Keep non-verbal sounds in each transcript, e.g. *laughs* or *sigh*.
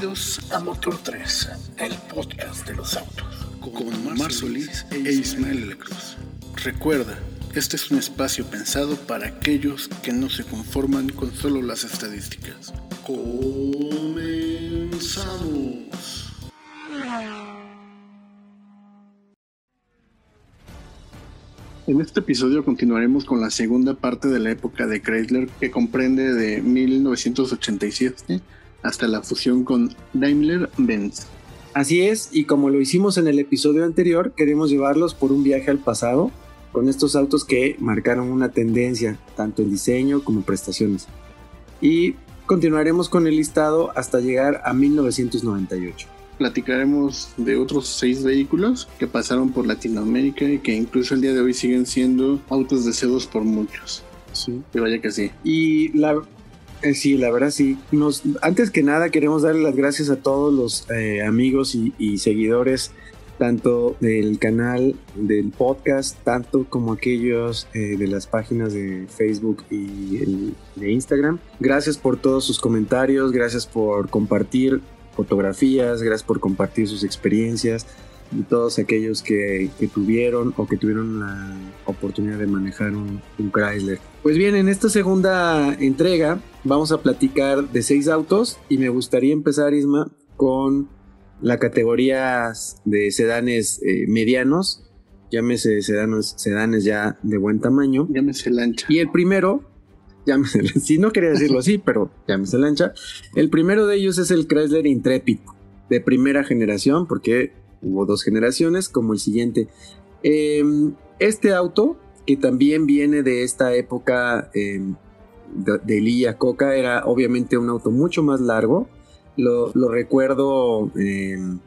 Bienvenidos a Motor 3, el podcast de los autos, con Mar Solís e Ismael Cruz. Recuerda, este es un espacio pensado para aquellos que no se conforman con solo las estadísticas. Comenzamos. En este episodio continuaremos con la segunda parte de la época de Chrysler que comprende de 1987 hasta la fusión con Daimler-Benz. Así es, y como lo hicimos en el episodio anterior, queremos llevarlos por un viaje al pasado con estos autos que marcaron una tendencia, tanto en diseño como prestaciones. Y continuaremos con el listado hasta llegar a 1998. Platicaremos de otros seis vehículos que pasaron por Latinoamérica y que incluso el día de hoy siguen siendo autos deseados por muchos. Sí, que vaya que sí. Y la sí, la verdad sí. Nos, antes que nada queremos darle las gracias a todos los eh, amigos y, seguidores, tanto del canal, del podcast, tanto como aquellos eh, de las páginas de Facebook y de Instagram. Gracias por todos sus comentarios, gracias por compartir fotografías, gracias por compartir sus experiencias y todos aquellos que, tuvieron o que tuvieron la oportunidad de manejar un, Chrysler. Pues bien, en esta segunda entrega vamos a platicar de seis autos y me gustaría empezar, Isma, con la categoría de sedanes eh, medianos, llámese sedanes, sedanes ya de buen tamaño. Llámese lancha. Y el primero, llámese, *laughs* si no quería decirlo así, *laughs* pero llámese lancha. El primero de ellos es el Chrysler Intrepid de primera generación, porque hubo dos generaciones, como el siguiente. Em, este auto, que también viene de esta época em, de, Lilla Coca, era obviamente un auto mucho más largo. Lo, recuerdo em,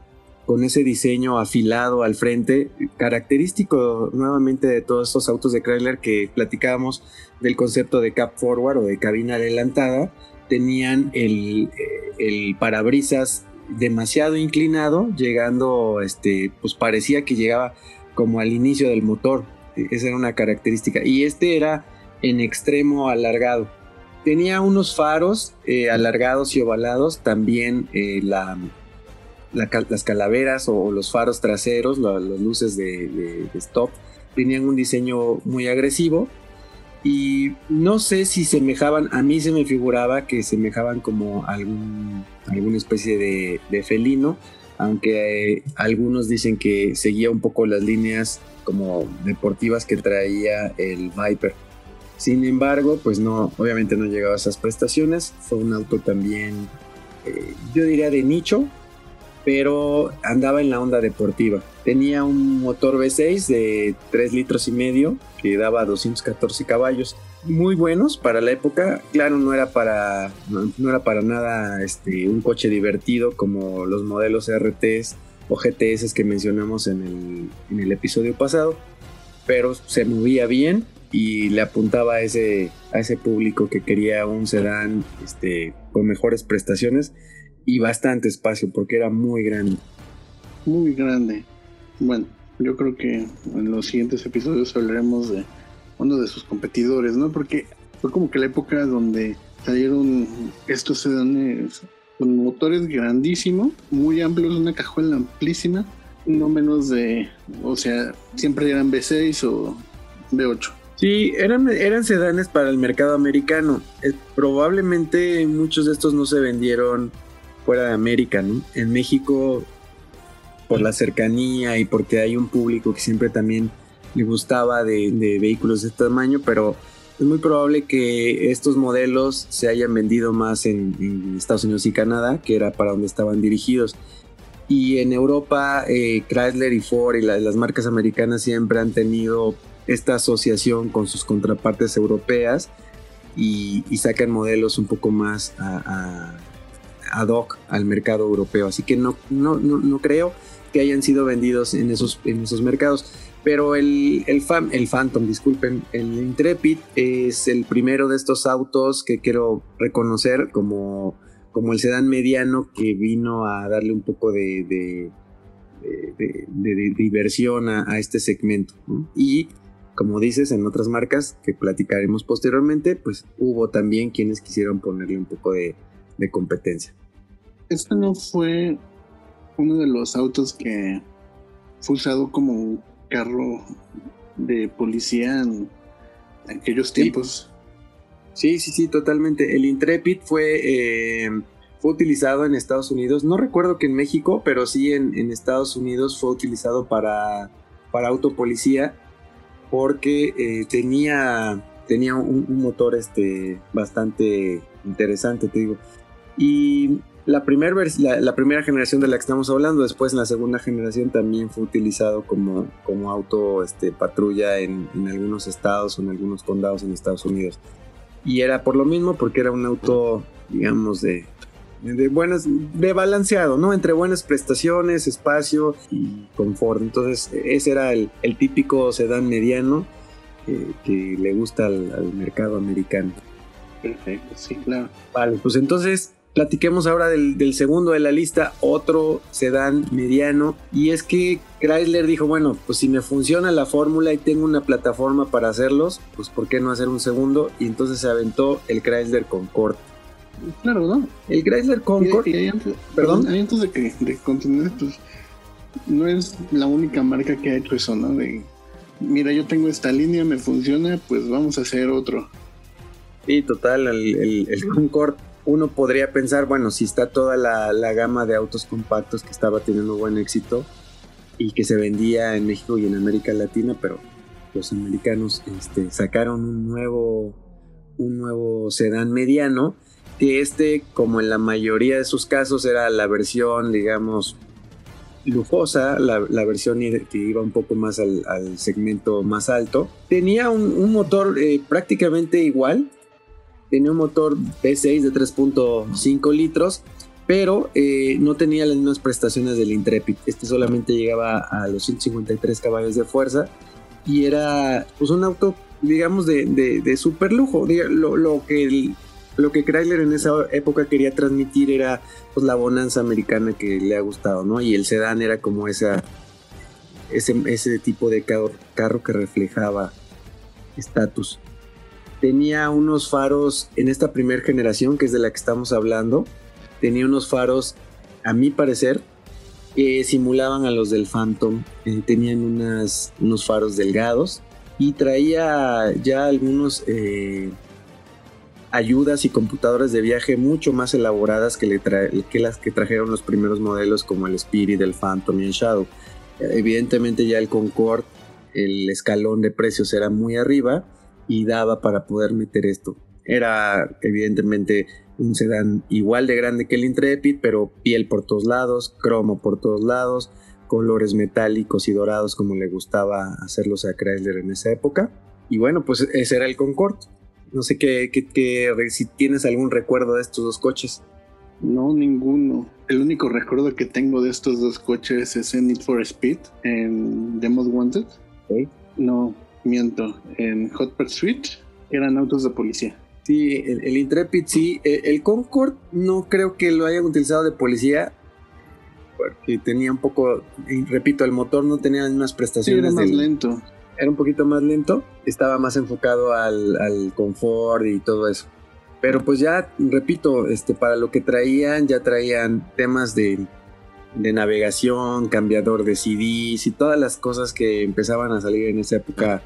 con ese diseño afilado al frente, característico nuevamente de todos estos autos de Chrysler que platicábamos del concepto de cap forward o de cabina adelantada, tenían el, el parabrisas demasiado inclinado, llegando, este, pues parecía que llegaba como al inicio del motor. Esa era una característica. Y este era en extremo alargado. Tenía unos faros eh, alargados y ovalados, también eh, la, las calaveras o, los faros traseros, las luces de, stop, tenían un diseño muy agresivo y no sé si semejaban, a mí se me figuraba que semejaban como algún, alguna especie de, felino, aunque algunos dicen que seguía un poco las líneas como deportivas que traía el Viper. Sin embargo, pues no, obviamente no llegaba a esas prestaciones. Fue un auto también, eh, yo diría de nicho, pero andaba en la onda deportiva. Tenía un motor V6 de 3 litros y medio que daba 214 caballos. Muy buenos para la época. Claro, no era para, no, era para nada este, un coche divertido como los modelos RTs o GTS que mencionamos en el, en el episodio pasado. Pero se movía bien y le apuntaba a ese, a ese público que quería un sedán este, con mejores prestaciones y bastante espacio porque era muy grande. Muy grande. Bueno, yo creo que en los siguientes episodios hablaremos de uno de sus competidores, ¿no? Porque fue como que la época donde salieron estos sedanes con motores grandísimos, muy amplios, una cajuela amplísima, no menos de, o sea, siempre eran V6 o V8. Sí, eran, eran sedanes para el mercado americano. Eh, probablemente muchos de estos no se vendieron fuera de América, ¿no? En México, por la cercanía y porque hay un público que siempre también le gustaba de, vehículos de este tamaño, pero es muy probable que estos modelos se hayan vendido más en, Estados Unidos y Canadá, que era para donde estaban dirigidos. Y en Europa, eh, Chrysler y Ford y las marcas americanas siempre han tenido esta asociación con sus contrapartes europeas y, sacan modelos un poco más a ad hoc al mercado europeo. Así que no, no, no, creo que hayan sido vendidos en esos, en esos mercados. Pero el, el, el Phantom, disculpen, el Intrepid es el primero de estos autos que quiero reconocer como, como el sedán mediano que vino a darle un poco de, de, de, diversión a, este segmento. Y como dices, en otras marcas que platicaremos posteriormente, pues hubo también quienes quisieron ponerle un poco de, competencia este no fue uno de los autos que fue usado como carro de policía en aquellos tiempos. Sí, sí, sí, totalmente. El Intrepid fue, eh, fue utilizado en Estados Unidos. No recuerdo que en México, pero sí en, Estados Unidos fue utilizado para, para autopolicía porque eh, tenía, tenía un, motor este, bastante interesante, te digo. Y la, la, primera generación de la que estamos hablando, después en la segunda generación también fue utilizado como, como auto este, patrulla en, en algunos estados o en algunos condados en Estados Unidos y era por lo mismo porque era un auto, digamos, de, de buenas, de balanceado, ¿no? Entre buenas prestaciones, espacio y confort. Entonces, ese era el, típico sedán mediano eh, que le gusta al mercado americano. Perfecto, sí, claro. Vale, pues entonces Platiquemos ahora del, segundo de la lista, otro sedán mediano. Y es que Chrysler dijo, bueno, pues si me funciona la fórmula y tengo una plataforma para hacerlos, pues ¿por qué no hacer un segundo? Y entonces se aventó el Chrysler Concorde. Claro, ¿no? El Chrysler Concorde. perdón, antes de que de continuar, pues no es la única marca que ha hecho eso, ¿no? De, mira, yo tengo esta línea, me funciona, pues vamos a hacer otro. Sí, total, el, el, el Concorde uno podría pensar, bueno, si está toda la, gama de autos compactos que estaba teniendo buen éxito y que se vendía en México y en América Latina, pero los americanos este, sacaron un nuevo, un nuevo sedán mediano, que este, como en la mayoría de sus casos, era la versión, digamos, lujosa, la, versión que iba un poco más al, segmento más alto. Tenía un, motor eh, prácticamente igual, tenía un motor V6 de 3.5 litros, pero eh, no tenía las mismas prestaciones del Intrepid. Este solamente llegaba a los 153 caballos de fuerza y era pues un auto, digamos, de, de, super lujo. Lo, que lo que Chrysler en esa época quería transmitir era pues, la bonanza americana que le ha gustado, ¿no? Y el sedán era como esa, ese, ese tipo de carro, carro que reflejaba estatus tenía unos faros en esta primera generación, que es de la que estamos hablando, tenía unos faros, a mi parecer, que simulaban a los del Phantom, eh, tenían unos faros delgados y traía ya algunos eh, ayudas y computadoras de viaje mucho más elaboradas que, que las que trajeron los primeros modelos como el Spirit, el Phantom y el Shadow. Evidentemente ya el Concorde, el escalón de precios era muy arriba y daba para poder meter esto. Era evidentemente un sedán igual de grande que el Intrepid, pero piel por todos lados, cromo por todos lados, colores metálicos y dorados como le gustaba hacerlos a Chrysler en esa época. Y bueno, pues ese era el Concorde. No sé qué, si tienes algún recuerdo de estos dos coches. No, ninguno. El único recuerdo que tengo de estos dos coches es en Need for Speed, en Demos Wanted. No, miento, en Hot Pursuit eran autos de policía. Sí, el, Intrepid sí. El, Concorde no creo que lo hayan utilizado de policía. Porque tenía un poco, repito, el motor no tenía las mismas prestaciones. era más lento. Era un poquito más lento. Estaba más enfocado al, al confort y todo eso. Pero pues ya, repito, este, para lo que traían, ya traían temas de de navegación, cambiador de CDs y todas las cosas que empezaban a salir en esa época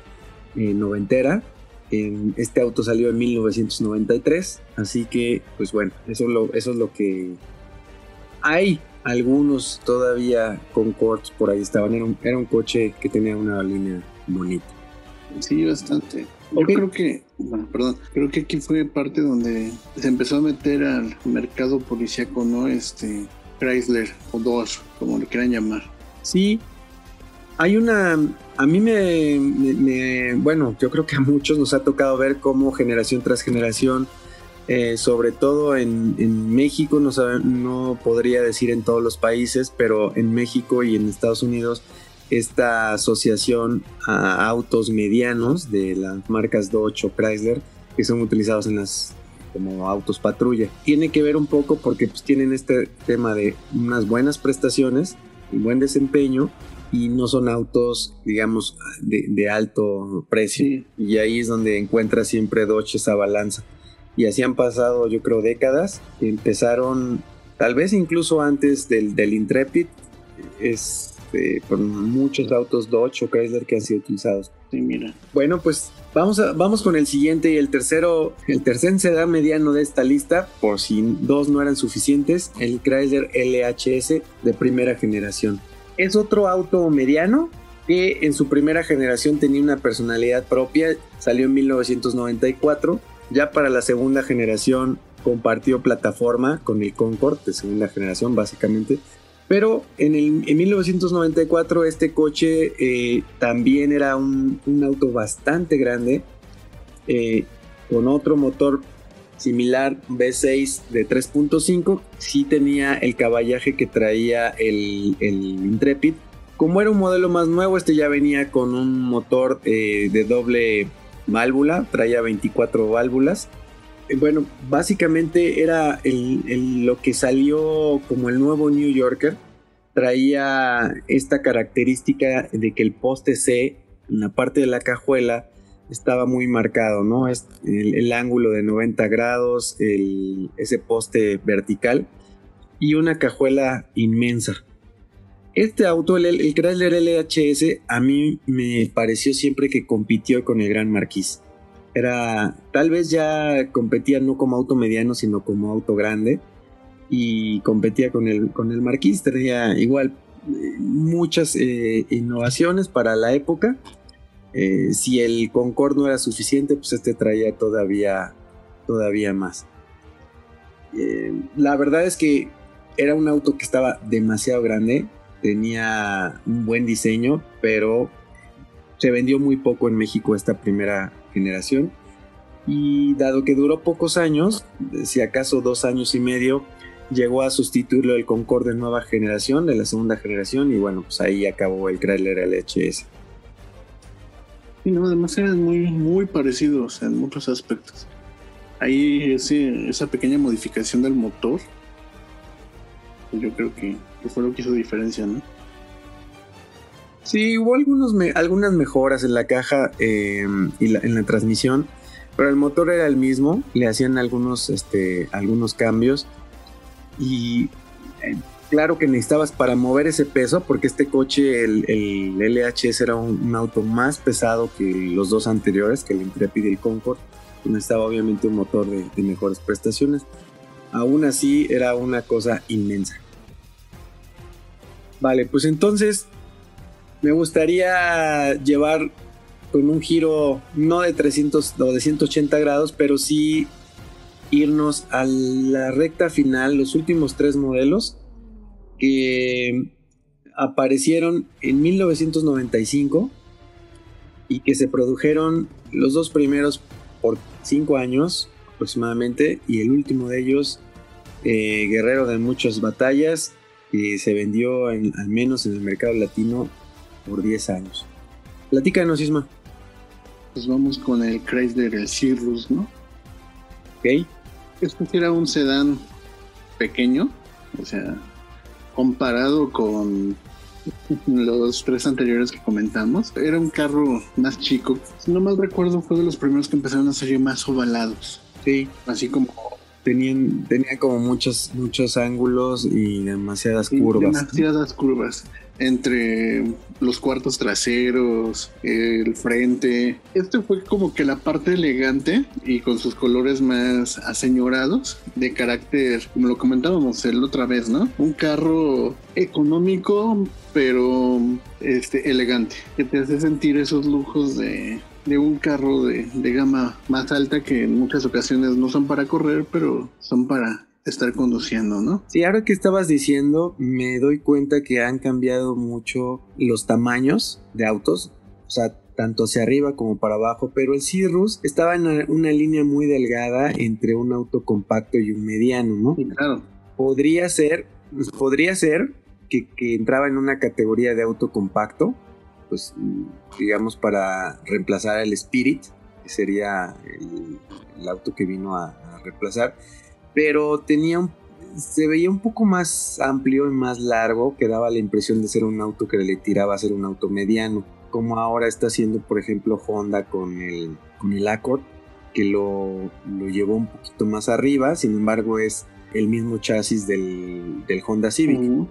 eh, noventera. este auto salió en 1993, así que pues bueno, eso, lo, eso es lo que hay. Algunos todavía Concords por ahí estaban, era un, era un coche que tenía una línea bonita. Sí, bastante. Yo creo que, bueno, perdón, creo que aquí fue parte donde se empezó a meter al mercado policíaco, ¿no? Este, Chrysler o dos, como le quieran llamar. Sí, hay una, a mí me, bueno, yo creo que a muchos nos ha tocado ver cómo generación tras generación, eh, sobre todo en, México, no, no podría decir en todos los países, pero en México y en Estados Unidos, esta asociación a autos medianos de las marcas Dodge o Chrysler, que son utilizados en las como autos patrulla. Tiene que ver un poco porque pues tienen este tema de unas buenas prestaciones y buen desempeño y no son autos, digamos, de, alto precio. Y ahí es donde encuentra siempre Dodge esa balanza. Y así han pasado, yo creo, décadas. Empezaron tal vez incluso antes del, del Intrepid, es este, por muchos autos Dodge o Chrysler que han sido utilizados. Sí, mira. Bueno, pues vamos, vamos con el siguiente y el tercero, el tercer sedán mediano de esta lista, por si dos no eran suficientes, el Chrysler LHS de primera generación. Es otro auto mediano que en su primera generación tenía una personalidad propia, salió en 1994, ya para la segunda generación compartió plataforma con el Concorde de segunda generación básicamente, pero en, el, 1994 este coche eh, también era un, auto bastante grande, eh, con otro motor similar V6 de 3.5, sí tenía el caballaje que traía el, Intrepid. Como era un modelo más nuevo, este ya venía con un motor eh, de doble válvula, traía 24 válvulas bueno, básicamente era lo que salió como el nuevo New Yorker. Traía esta característica de que el poste C en la parte de la cajuela estaba muy marcado, ¿no? Es el, ángulo de 90 grados, ese poste vertical y una cajuela inmensa. Este auto, el, el Chrysler LHS, a mí me pareció siempre que compitió con el Gran Marquis era, tal vez ya competía no como auto mediano, sino como auto grande. Y competía con el, con el Marquis, tenía igual eh, muchas eh, innovaciones para la época. Eh, si el Concorde no era suficiente, pues este traía todavía, todavía más. la verdad es que era un auto que estaba demasiado grande, tenía un buen diseño, pero se vendió muy poco en México esta primera generación. Y dado que duró pocos años, si acaso dos años y medio, llegó a sustituirlo el Concorde nueva generación, de la segunda generación, y bueno, pues ahí acabó el Chrysler LHS. Y no, además eran muy, muy parecidos en muchos aspectos. Ahí esa pequeña modificación del motor, yo creo que, fue lo que hizo diferencia, ¿no? Sí, hubo algunos algunas mejoras en la caja em, y en la transmisión, pero el motor era el mismo, le hacían algunos, este, algunos cambios y eh, claro que necesitabas para mover ese peso, porque este coche, el, LHS era un, auto más pesado que los dos anteriores, que el Intrepid y el Concorde, necesitaba obviamente un motor de mejores prestaciones. Aún así era una cosa inmensa. Vale, pues entonces me gustaría llevar con un giro no de 300 o de 180 grados, pero sí irnos a la recta final, los últimos tres modelos que aparecieron en 1995 y que se produjeron los dos primeros por cinco años aproximadamente y el último de ellos eh, guerrero de muchas batallas que se vendió al menos en el mercado latino por 10 años. Platícanos, Isma. Pues vamos con el Chrysler, el Cirrus, ¿no? Ok. Este era un sedán pequeño, o sea, comparado con los tres anteriores que comentamos. Era un carro más chico. Si no mal recuerdo, fue de los primeros que empezaron a salir más ovalados. Sí. Así como Tenían, tenía como muchos, muchos ángulos y demasiadas curvas. Demasiadas curvas entre los cuartos traseros, el frente. Este fue como que la parte elegante y con sus colores más aseñorados, de carácter, como lo comentábamos el otra vez, ¿no? Un carro económico, pero este elegante, que te hace sentir esos lujos de, de un carro de, de gama más alta que en muchas ocasiones no son para correr, pero son para estar conduciendo, ¿no? Sí, ahora que estabas diciendo, me doy cuenta que han cambiado mucho los tamaños de autos, o sea, tanto hacia arriba como para abajo, pero el Cirrus estaba en una, línea muy delgada entre un auto compacto y un mediano, ¿no? Sí, claro. Podría ser, podría ser que, entraba en una categoría de auto compacto, pues digamos para reemplazar al Spirit, que sería el, auto que vino a reemplazar pero tenía un, se veía un poco más amplio y más largo, que daba la impresión de ser un auto que le tiraba a ser un auto mediano, como ahora está haciendo por ejemplo Honda con el, con el Accord, que lo, lo llevó un poquito más arriba, sin embargo es el mismo chasis del, Honda Civic.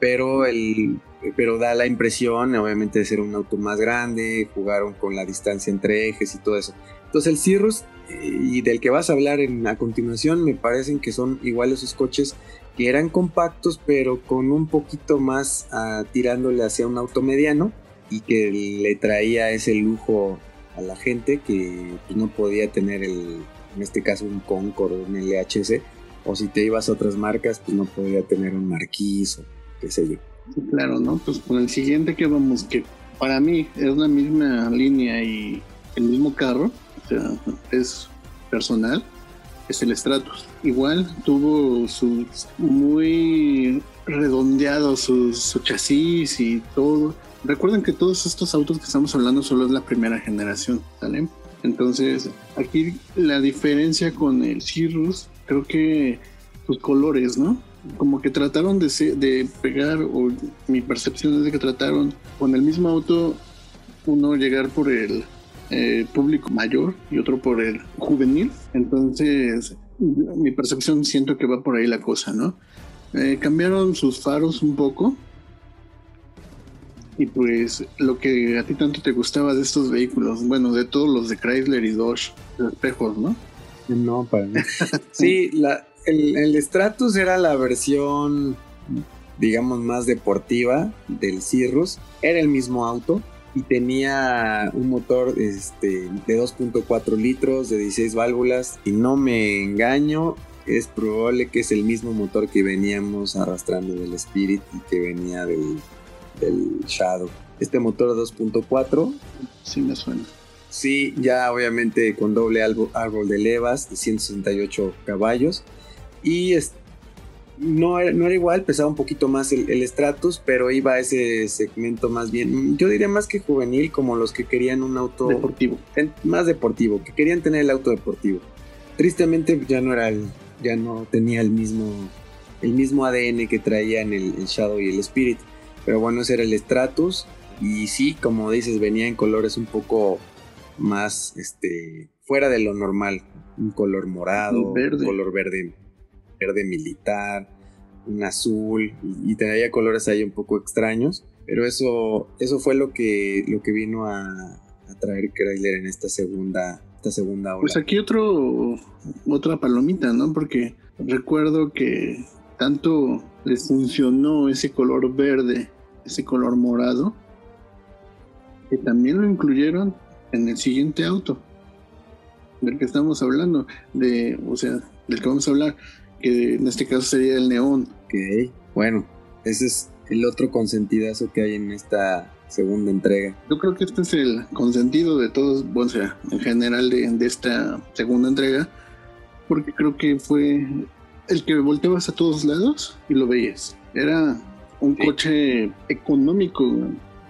Pero el, pero da la impresión, obviamente, de ser un auto más grande, jugaron con la distancia entre ejes y todo eso. Entonces el Cirrus y del que vas a hablar en, a continuación me parecen que son igual esos coches que eran compactos pero con un poquito más ah, tirándole hacia un auto mediano y que le traía ese lujo a la gente que pues, no podía tener el, en este caso un Concord o un LHC o si te ibas a otras marcas pues no podía tener un Marquis o qué sé yo. Claro, ¿no? Pues con el siguiente que vamos, que para mí es la misma línea y el mismo carro, es personal, es el Stratus. Igual tuvo sus muy redondeados sus, su chasis y todo. Recuerden que todos estos autos que estamos hablando solo es la primera generación, ¿sale? Entonces, aquí la diferencia con el Cirrus, creo que sus colores, ¿no? Como que trataron de, de pegar, o mi percepción es de que trataron con el mismo auto, uno llegar por el eh, público mayor y otro por el juvenil. Entonces, mi percepción siento que va por ahí la cosa, ¿no? Eh, cambiaron sus faros un poco. Y pues lo que a ti tanto te gustaba de estos vehículos, bueno, de todos los de Chrysler y Dodge, los espejos, ¿no? No, para mí. *laughs* sí, la, el, el Stratus era la versión, digamos, más deportiva del Cirrus. Era el mismo auto, y tenía un motor este, de 2.4 litros, de 16 válvulas. Y no me engaño, es probable que es el mismo motor que veníamos arrastrando del Spirit y que venía del, del Shadow. Este motor de 2.4. Sí, me suena. Sí, ya obviamente con doble árbol de levas de 168 caballos. Y este no era, no era igual, pesaba un poquito más el, el, Stratus, pero iba a ese segmento más bien, yo diría más que juvenil, como los que querían un auto deportivo, más deportivo, que querían tener el auto deportivo. Tristemente ya no era el, ya no tenía el mismo, el mismo ADN que traían el, el Shadow y el Spirit, pero bueno ese era el Stratus y sí, como dices, venía en colores un poco más, este, fuera de lo normal, un color morado, un color verde verde militar, un azul y, tenía colores ahí un poco extraños, pero eso, eso fue lo que, lo que vino a, traer Chrysler en esta segunda, esta segunda. Pues aquí otro, otra palomita, ¿no? Porque recuerdo que tanto les funcionó ese color verde, ese color morado, que también lo incluyeron en el siguiente auto del que estamos hablando, de, o sea, del que vamos a hablar, que en este caso sería el neón. Ok, bueno, ese es el otro consentidazo que hay en esta segunda entrega. Yo creo que este es el consentido de todos, bueno, o sea, en general de, de esta segunda entrega, porque creo que fue el que volteabas a todos lados y lo veías. Era un coche económico,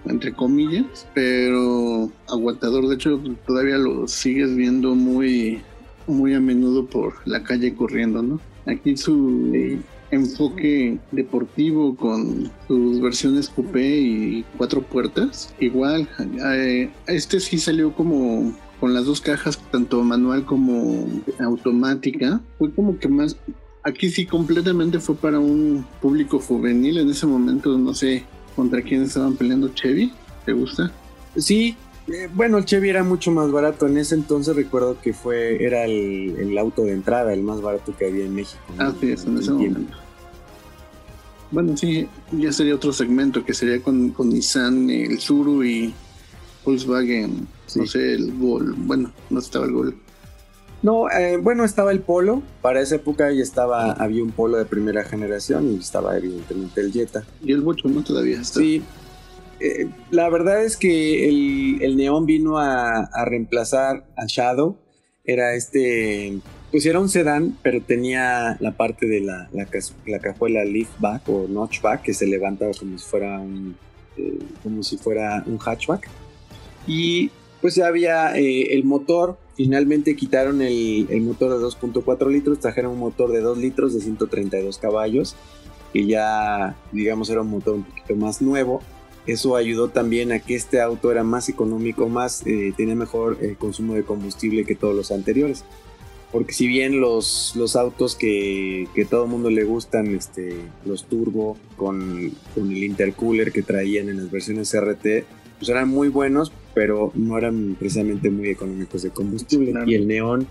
entre comillas, pero aguantador. De hecho, todavía lo sigues viendo muy, muy a menudo por la calle corriendo, ¿no? Aquí su enfoque deportivo con sus versiones coupé y cuatro puertas. Igual, eh, este sí salió como con las dos cajas, tanto manual como automática. Fue como que más... Aquí sí completamente fue para un público juvenil. En ese momento no sé contra quién estaban peleando Chevy. ¿Te gusta? Sí, eh, bueno, el Chevy era mucho más barato. En ese entonces recuerdo que fue era el, auto de entrada, el más barato que había en México. Ah, sí, en ese momento. Bueno, sí, ya sería otro segmento que sería con, con Nissan, el Zuru y Volkswagen, no sé, el Gol. Bueno, no estaba el Gol. No, eh, bueno, estaba el Polo. Para esa época ya estaba, había un Polo de primera generación y estaba evidentemente el Jetta. Y el Bocho, ¿no? Todavía está. Sí, eh, la verdad es que el, el neón vino a, reemplazar a Shadow. Era este, pues era un sedán, pero tenía la parte de la, la, la cajuela liftback o notchback que se levantaba como si fuera un, eh, como si fuera un hatchback. Y pues ya había eh, el motor. Finalmente quitaron el, el motor de 2.4 litros, trajeron un motor de 2 litros de 132 caballos, que ya, digamos, era un motor un poquito más nuevo eso ayudó también a que este auto era más económico, más eh, tenía mejor eh, consumo de combustible que todos los anteriores. porque si bien los, los autos que, que todo el mundo le gustan, este, los turbo con, con, el intercooler que traían en las versiones RT, pues eran muy buenos, pero no eran precisamente muy económicos de combustible. Y el Neon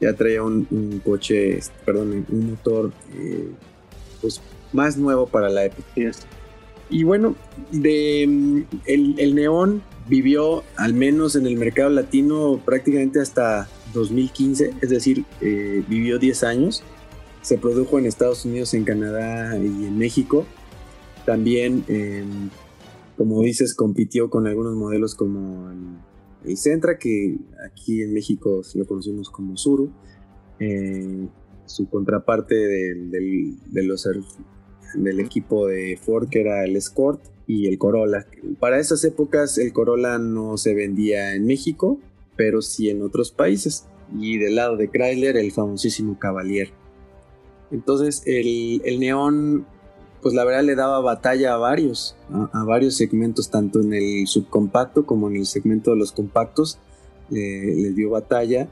ya traía un, coche, perdón, un motor eh, pues más nuevo para la época. Y bueno, de, el, el Neon vivió al menos en el mercado latino prácticamente hasta 2015, es decir, eh, vivió 10 años. Se produjo en Estados Unidos, en Canadá y en México. También, em, como dices, compitió con algunos modelos como el, Centra, que aquí en México lo conocemos como Suru. Eh, su contraparte del, de los, del equipo de Ford, que era el Escort y el Corolla. Para esas épocas el Corolla no se vendía en México, pero sí en otros países. Y del lado de Chrysler, el famosísimo Cavalier. Entonces, el, el neón, pues la verdad le daba batalla a varios, a, varios segmentos, tanto en el subcompacto como en el segmento de los compactos, le dio batalla.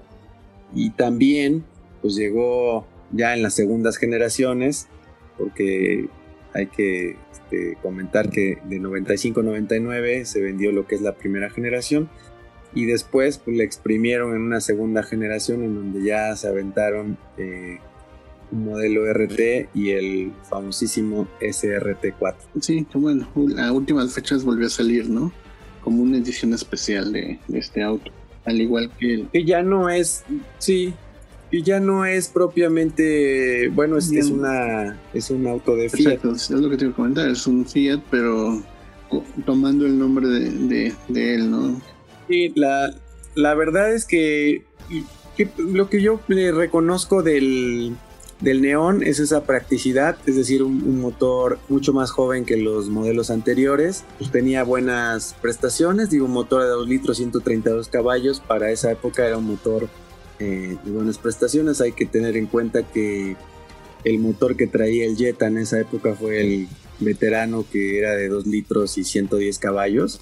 Y también, pues llegó ya en las segundas generaciones, porque hay que este, comentar que de 95-99 se vendió lo que es la primera generación y después pues, le exprimieron en una segunda generación en donde ya se aventaron eh, un modelo RT y el famosísimo SRT4. Sí, bueno, a últimas fechas volvió a salir, ¿no? Como una edición especial de, este auto, al igual que el... Que ya no es, sí, y ya no es propiamente, bueno, es, es una es un auto de Fiat. Exacto, es lo que te iba a comentar, es un Fiat, pero tomando el nombre de, de él, ¿no? Sí, la, la verdad es que, lo que yo reconozco del, del neón es esa practicidad, es decir, un, motor mucho más joven que los modelos anteriores. Pues tenía buenas prestaciones, digo, un motor de 2 litros, 132 caballos. Para esa época era un motor eh, de buenas prestaciones. Hay que tener en cuenta que el motor que traía el Jetta en esa época fue el veterano que era de 2 litros y 110 caballos.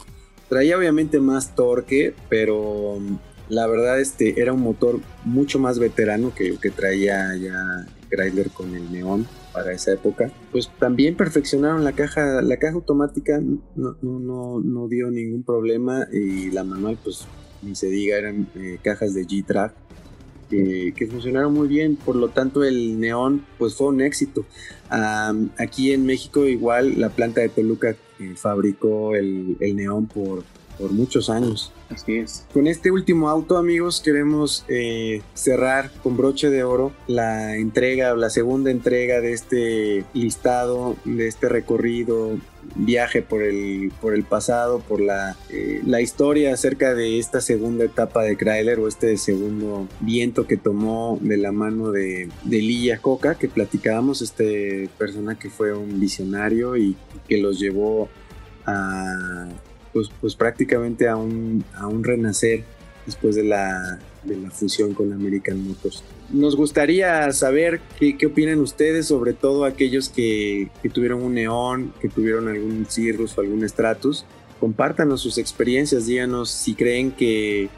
Traía obviamente más torque, pero mm, la verdad este era un motor mucho más veterano que el que traía ya Chrysler con el Neon para esa época. Pues también perfeccionaron la caja, la caja automática no, no, no, dio ningún problema y la manual pues ni se diga eran eh, cajas de G-Track que, funcionaron muy bien, por lo tanto el neón pues fue un éxito. aquí en México igual la planta de Toluca eh, fabricó el neón por, por muchos años. Así es. Con este último auto, amigos, queremos eh, cerrar con broche de oro la entrega, la segunda entrega de este listado, de este recorrido, viaje por el, por el pasado, por la, eh, la historia acerca de esta segunda etapa de Chrysler o este segundo viento que tomó de la mano de, de Lilla Coca, que platicábamos, este persona que fue un visionario y que los llevó a pues, pues prácticamente a un, a un renacer después de la, de la fusión con American Motors. Nos gustaría saber qué, qué opinan ustedes, sobre todo aquellos que, que, tuvieron un Neón, que tuvieron algún Cirrus o algún Stratus. Compártanos sus experiencias, díganos si creen que,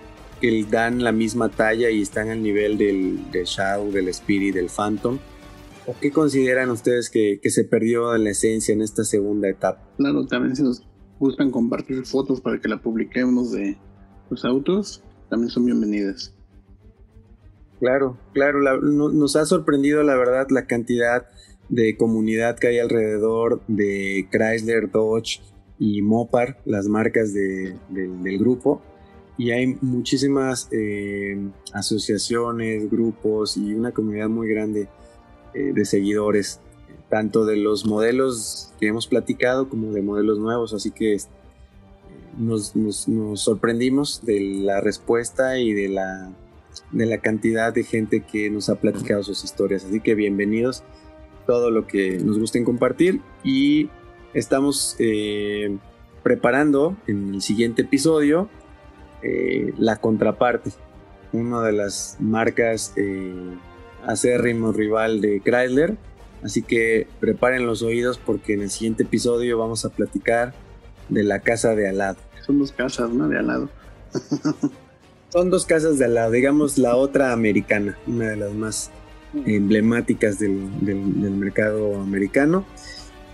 que dan la misma talla y están al nivel del, del Shadow, del Spirit, del Phantom. ¿O qué consideran ustedes que, que se perdió en la esencia en esta segunda etapa? Claro, también se nos gustan compartir fotos para que la publiquemos de los autos, también son bienvenidas. Claro, claro, nos ha sorprendido la verdad la cantidad de comunidad que hay alrededor de Chrysler, Dodge y Mopar, las marcas del grupo. Y hay muchísimas eh, asociaciones, grupos y una comunidad muy grande eh, de seguidores tanto de los modelos que hemos platicado como de modelos nuevos, así que eh, nos, sorprendimos de la respuesta y de la, de la cantidad de gente que nos ha platicado sus historias, así que bienvenidos todo lo que nos gusten compartir. Y estamos eh, preparando en el siguiente episodio eh, la contraparte, una de las marcas acérrimo rival de Chrysler, Así que preparen los oídos porque en el siguiente episodio vamos a platicar de la casa de al lado. Son dos casas, ¿no? De al lado. *laughs* Son dos casas de la, digamos, la otra americana, una de las más emblemáticas del, mercado americano.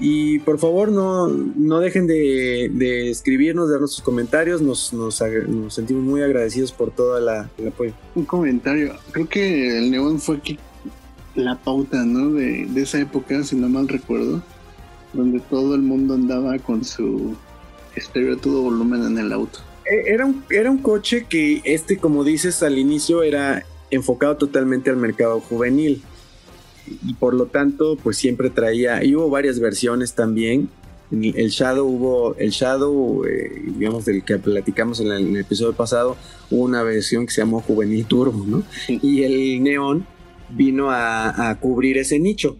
Y por favor, no, no dejen de, escribirnos, darnos sus comentarios. Nos, nos, sentimos muy agradecidos por todo la, el apoyo. Un comentario. Creo que el neón fue la pauta, ¿no? De, de esa época, si no mal recuerdo, donde todo el mundo andaba con su estéreo a todo volumen en el auto. E, era un, era un coche que, este, como dices al inicio, era enfocado totalmente al mercado juvenil. Y por lo tanto, pues siempre traía, y hubo varias versiones también. El Shadow hubo, el Shadow, eh, digamos, del que platicamos en el, episodio pasado, hubo una versión que se llamó Juvenil Turbo, ¿no? Y el Neon vino a, cubrir ese nicho,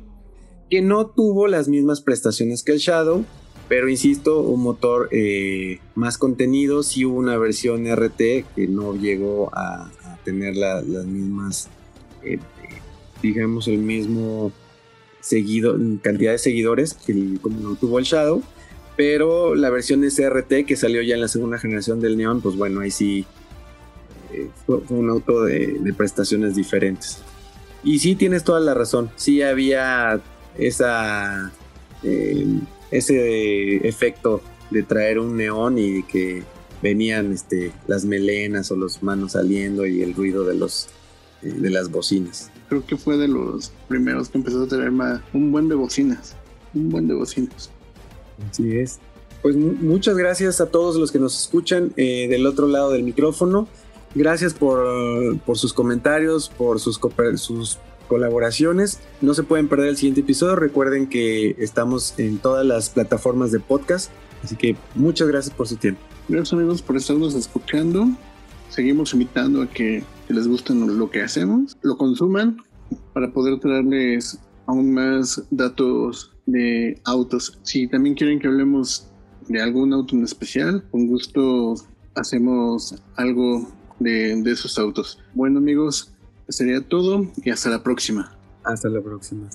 que no tuvo las mismas prestaciones que el Shadow, pero insisto, un motor eh, más contenido, sí hubo una versión RT que no llegó a, tener las mismas, eh, digamos, el mismo seguido, cantidad de seguidores que como no tuvo el Shadow. Pero la versión SRT que salió ya en la segunda generación del Neon, pues bueno, ahí sí eh, fue, un auto de prestaciones diferentes. Y sí tienes toda la razón, sí había esa ese efecto de traer un neón y que venían este, las melenas o los manos saliendo y el ruido de los eh, de las bocinas. Creo que fue de los primeros que empezó a tener un buen de bocinas, un buen de bocinas. Así es. Pues muchas gracias a todos los que nos escuchan eh, del otro lado del micrófono. Gracias por, por sus comentarios, por sus, sus colaboraciones. No se pueden perder el siguiente episodio. Recuerden que estamos en todas las plataformas de podcast. Así que muchas gracias por su tiempo. Gracias amigos por estarnos escuchando. Seguimos invitando a que, les guste lo que hacemos, lo consuman para poder traerles aún más datos de autos. Si también quieren que hablemos de algún auto en especial, con gusto hacemos algo de, de esos autos. Bueno amigos, sería todo y hasta la próxima. Hasta la próxima.